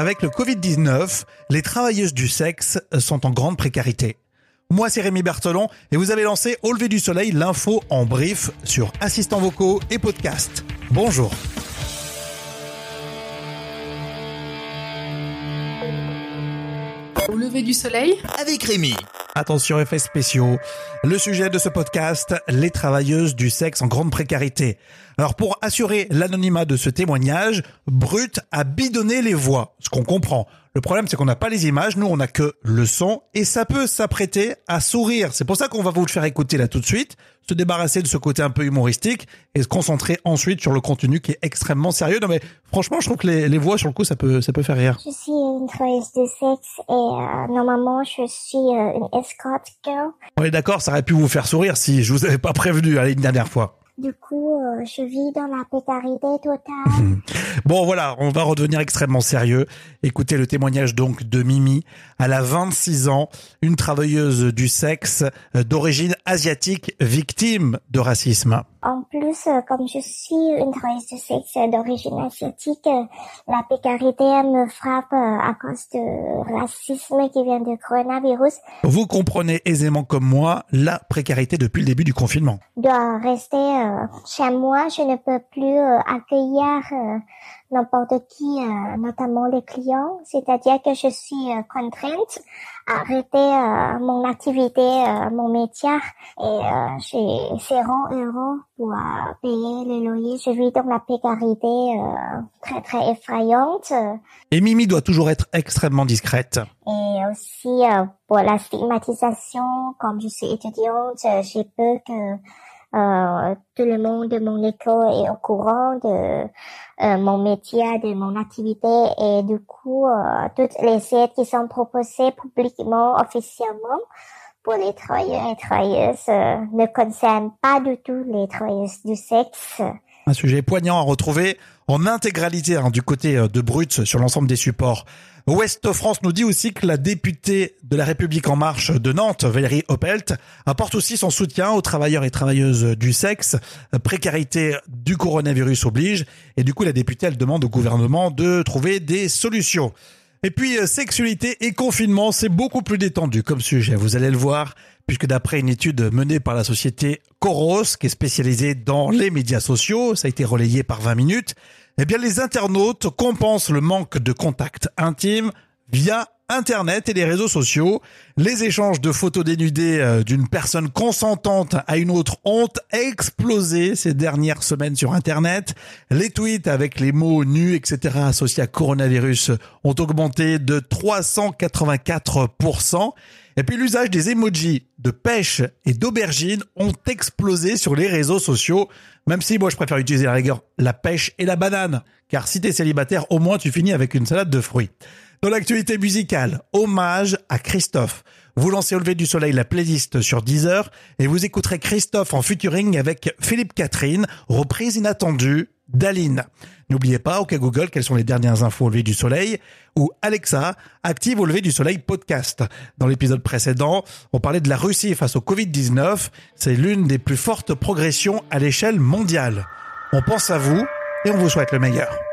Avec le Covid-19, les travailleuses du sexe sont en grande précarité. Moi, c'est Rémi Bertolon et vous avez lancé Au lever du soleil, l'info en brief sur assistants vocaux et podcast. Bonjour. Au lever du soleil avec Rémi. Attention effets spéciaux. Le sujet de ce podcast, les travailleuses du sexe en grande précarité. Alors pour assurer l'anonymat de ce témoignage, Brut a bidonné les voix, ce qu'on comprend. Le problème c'est qu'on n'a pas les images, nous on a que le son et ça peut s'apprêter à sourire. C'est pour ça qu'on va vous le faire écouter là tout de suite, se débarrasser de ce côté un peu humoristique et se concentrer ensuite sur le contenu qui est extrêmement sérieux. Non mais franchement je trouve que les, les voix sur le coup ça peut ça peut faire rire. Je suis une travailleuse de sexe et euh, normalement je suis euh, une escort girl. On est d'accord, ça aurait pu vous faire sourire si je vous avais pas prévenu allez, une dernière fois. Du coup, euh, je vis dans la précarité totale. Bon voilà, on va redevenir extrêmement sérieux. Écoutez le témoignage donc de Mimi. Elle a 26 ans, une travailleuse du sexe euh, d'origine asiatique victime de racisme. En plus, euh, comme je suis une travailleuse de sexe d'origine asiatique, euh, la précarité me frappe euh, à cause de racisme qui vient du coronavirus. Vous comprenez aisément comme moi la précarité depuis le début du confinement. Je dois rester chez moi, je ne peux plus accueillir n'importe qui, euh, notamment les clients. C'est-à-dire que je suis euh, contrainte à arrêter euh, mon activité, euh, mon métier, et euh, j'ai 0 euros pour euh, payer le loyer. Je vis dans la précarité euh, très très effrayante. Et Mimi doit toujours être extrêmement discrète. Et aussi euh, pour la stigmatisation, comme je suis étudiante, j'ai peur que euh, tout le monde de mon école est au courant de euh, mon métier, de mon activité et du coup, euh, toutes les aides qui sont proposées publiquement, officiellement, pour les travailleurs et travailleuses euh, ne concernent pas du tout les travailleuses du sexe. Un sujet poignant à retrouver en intégralité hein, du côté euh, de Brut sur l'ensemble des supports. Ouest France nous dit aussi que la députée de la République en marche de Nantes, Valérie Opelt, apporte aussi son soutien aux travailleurs et travailleuses du sexe. Précarité du coronavirus oblige. Et du coup, la députée, elle demande au gouvernement de trouver des solutions. Et puis, euh, sexualité et confinement, c'est beaucoup plus détendu comme sujet, vous allez le voir, puisque d'après une étude menée par la société Coros, qui est spécialisée dans les médias sociaux, ça a été relayé par 20 minutes, eh bien, les internautes compensent le manque de contact intime via Internet et les réseaux sociaux. Les échanges de photos dénudées euh, d'une personne consentante à une autre ont explosé ces dernières semaines sur Internet. Les tweets avec les mots nus, etc. associés à coronavirus ont augmenté de 384%. Et puis l'usage des emojis de pêche et d'aubergine ont explosé sur les réseaux sociaux. Même si moi je préfère utiliser la rigueur la pêche et la banane. Car si t'es célibataire, au moins tu finis avec une salade de fruits. Dans l'actualité musicale, hommage à Christophe. Vous lancez au lever du soleil la playlist sur Deezer et vous écouterez Christophe en featuring avec Philippe Catherine, reprise inattendue d'Aline. N'oubliez pas, au Google, quelles sont les dernières infos au lever du soleil ou Alexa, active au lever du soleil podcast. Dans l'épisode précédent, on parlait de la Russie face au Covid-19. C'est l'une des plus fortes progressions à l'échelle mondiale. On pense à vous et on vous souhaite le meilleur.